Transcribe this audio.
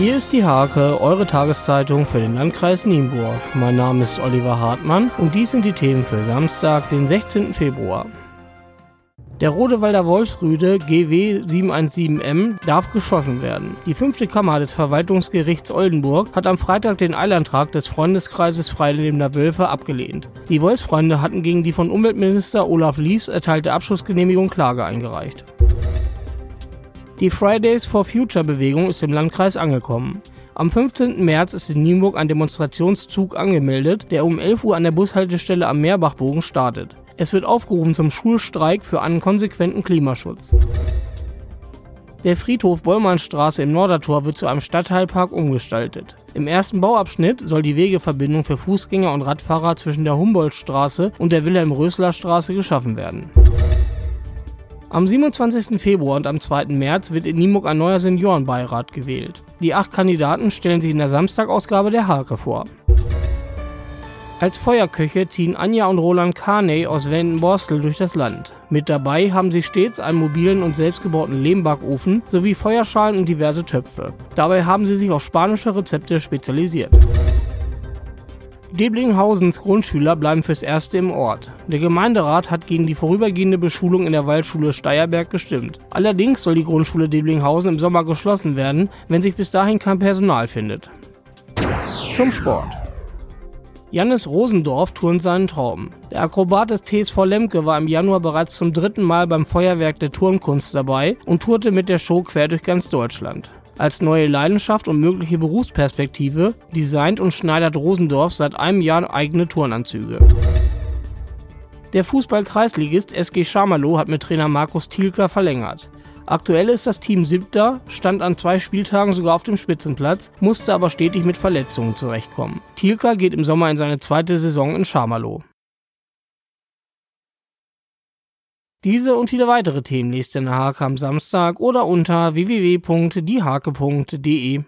Hier ist die Hake, eure Tageszeitung für den Landkreis Nienburg. Mein Name ist Oliver Hartmann und dies sind die Themen für Samstag, den 16. Februar. Der Rodewalder Wolfsrüde GW 717M darf geschossen werden. Die fünfte Kammer des Verwaltungsgerichts Oldenburg hat am Freitag den Eilantrag des Freundeskreises Freilebender Wölfe abgelehnt. Die Wolfsfreunde hatten gegen die von Umweltminister Olaf Lies erteilte Abschussgenehmigung Klage eingereicht. Die Fridays for Future Bewegung ist im Landkreis angekommen. Am 15. März ist in Nienburg ein Demonstrationszug angemeldet, der um 11 Uhr an der Bushaltestelle am Meerbachbogen startet. Es wird aufgerufen zum Schulstreik für einen konsequenten Klimaschutz. Der Friedhof Bollmannstraße im Nordertor wird zu einem Stadtteilpark umgestaltet. Im ersten Bauabschnitt soll die Wegeverbindung für Fußgänger und Radfahrer zwischen der Humboldtstraße und der Wilhelm-Rösler-Straße geschaffen werden. Am 27. Februar und am 2. März wird in Nienburg ein neuer Seniorenbeirat gewählt. Die acht Kandidaten stellen sich in der Samstagausgabe der Hake vor. Als Feuerköche ziehen Anja und Roland Carney aus Wendenborstel durch das Land. Mit dabei haben sie stets einen mobilen und selbstgebauten Lehmbackofen sowie Feuerschalen und diverse Töpfe. Dabei haben sie sich auf spanische Rezepte spezialisiert. Deblinghausens Grundschüler bleiben fürs Erste im Ort. Der Gemeinderat hat gegen die vorübergehende Beschulung in der Waldschule Steierberg gestimmt. Allerdings soll die Grundschule Deblinghausen im Sommer geschlossen werden, wenn sich bis dahin kein Personal findet. Zum Sport. Jannis Rosendorf turnt seinen Traum. Der Akrobat des TSV Lemke war im Januar bereits zum dritten Mal beim Feuerwerk der Turnkunst dabei und tourte mit der Show quer durch ganz Deutschland. Als neue Leidenschaft und mögliche Berufsperspektive designt und schneidert Rosendorf seit einem Jahr eigene Turnanzüge. Der Fußball-Kreisligist SG Schamalow hat mit Trainer Markus Thielker verlängert. Aktuell ist das Team siebter, stand an zwei Spieltagen sogar auf dem Spitzenplatz, musste aber stetig mit Verletzungen zurechtkommen. Thielker geht im Sommer in seine zweite Saison in Schamalow. Diese und viele weitere Themen lest ihr in der Hake am Samstag oder unter www.diehake.de.